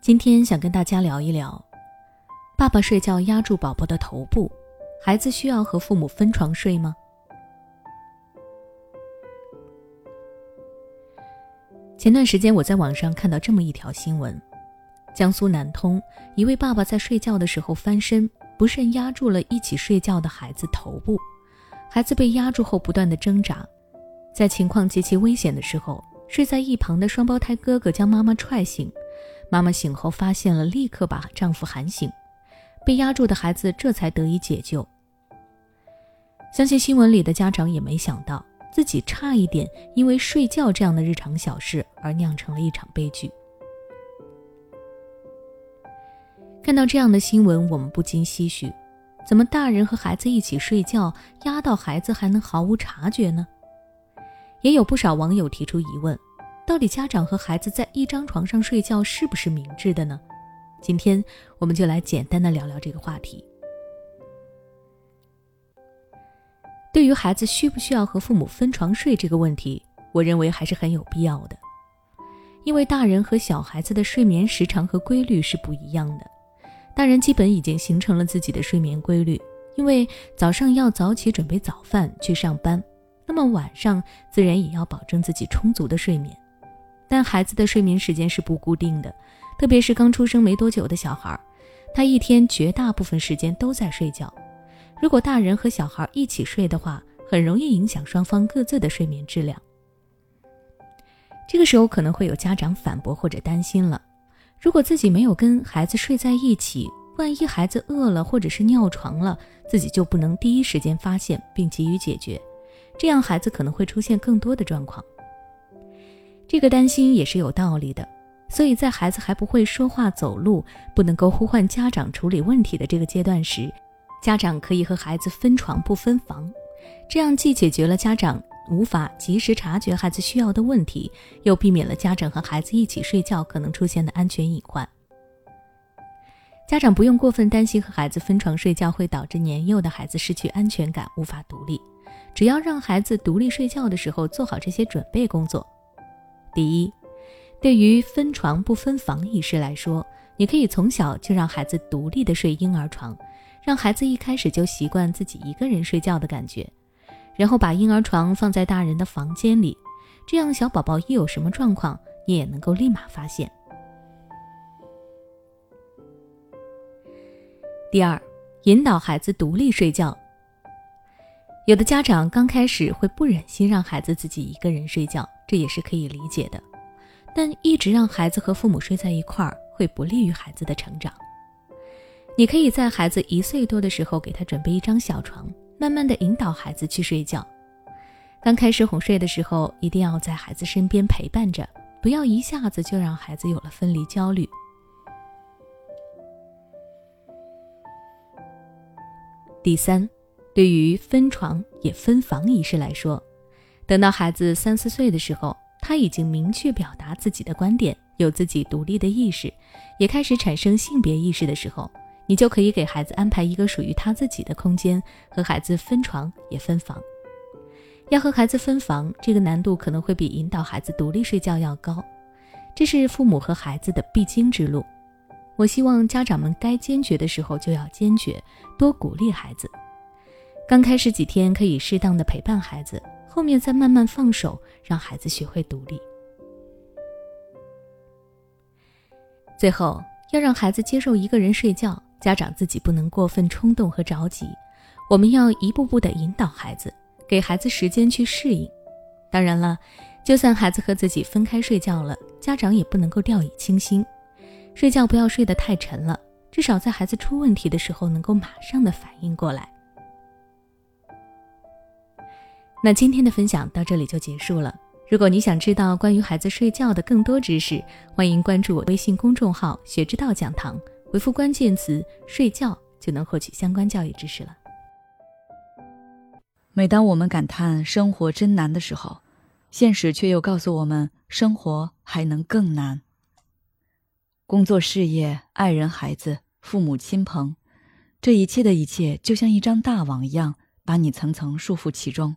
今天想跟大家聊一聊，爸爸睡觉压住宝宝的头部，孩子需要和父母分床睡吗？前段时间我在网上看到这么一条新闻：江苏南通一位爸爸在睡觉的时候翻身，不慎压住了一起睡觉的孩子头部，孩子被压住后不断的挣扎，在情况极其危险的时候，睡在一旁的双胞胎哥哥将妈妈踹醒，妈妈醒后发现了，立刻把丈夫喊醒，被压住的孩子这才得以解救。相信新闻里的家长也没想到。自己差一点因为睡觉这样的日常小事而酿成了一场悲剧。看到这样的新闻，我们不禁唏嘘：怎么大人和孩子一起睡觉，压到孩子还能毫无察觉呢？也有不少网友提出疑问：到底家长和孩子在一张床上睡觉是不是明智的呢？今天我们就来简单的聊聊这个话题。对于孩子需不需要和父母分床睡这个问题，我认为还是很有必要的。因为大人和小孩子的睡眠时长和规律是不一样的。大人基本已经形成了自己的睡眠规律，因为早上要早起准备早饭去上班，那么晚上自然也要保证自己充足的睡眠。但孩子的睡眠时间是不固定的，特别是刚出生没多久的小孩，他一天绝大部分时间都在睡觉。如果大人和小孩一起睡的话，很容易影响双方各自的睡眠质量。这个时候可能会有家长反驳或者担心了：如果自己没有跟孩子睡在一起，万一孩子饿了或者是尿床了，自己就不能第一时间发现并给予解决，这样孩子可能会出现更多的状况。这个担心也是有道理的，所以在孩子还不会说话走路，不能够呼唤家长处理问题的这个阶段时。家长可以和孩子分床不分房，这样既解决了家长无法及时察觉孩子需要的问题，又避免了家长和孩子一起睡觉可能出现的安全隐患。家长不用过分担心和孩子分床睡觉会导致年幼的孩子失去安全感、无法独立，只要让孩子独立睡觉的时候做好这些准备工作。第一，对于分床不分房一事来说，你可以从小就让孩子独立的睡婴儿床。让孩子一开始就习惯自己一个人睡觉的感觉，然后把婴儿床放在大人的房间里，这样小宝宝一有什么状况，你也能够立马发现。第二，引导孩子独立睡觉。有的家长刚开始会不忍心让孩子自己一个人睡觉，这也是可以理解的，但一直让孩子和父母睡在一块儿，会不利于孩子的成长。你可以在孩子一岁多的时候给他准备一张小床，慢慢的引导孩子去睡觉。刚开始哄睡的时候，一定要在孩子身边陪伴着，不要一下子就让孩子有了分离焦虑。第三，对于分床也分房一事来说，等到孩子三四岁的时候，他已经明确表达自己的观点，有自己独立的意识，也开始产生性别意识的时候。你就可以给孩子安排一个属于他自己的空间，和孩子分床也分房。要和孩子分房，这个难度可能会比引导孩子独立睡觉要高，这是父母和孩子的必经之路。我希望家长们该坚决的时候就要坚决，多鼓励孩子。刚开始几天可以适当的陪伴孩子，后面再慢慢放手，让孩子学会独立。最后，要让孩子接受一个人睡觉。家长自己不能过分冲动和着急，我们要一步步的引导孩子，给孩子时间去适应。当然了，就算孩子和自己分开睡觉了，家长也不能够掉以轻心，睡觉不要睡得太沉了，至少在孩子出问题的时候能够马上的反应过来。那今天的分享到这里就结束了。如果你想知道关于孩子睡觉的更多知识，欢迎关注我微信公众号“学之道讲堂”。回复关键词“睡觉”就能获取相关教育知识了。每当我们感叹生活真难的时候，现实却又告诉我们，生活还能更难。工作、事业、爱人、孩子、父母亲朋，这一切的一切，就像一张大网一样，把你层层束缚其中。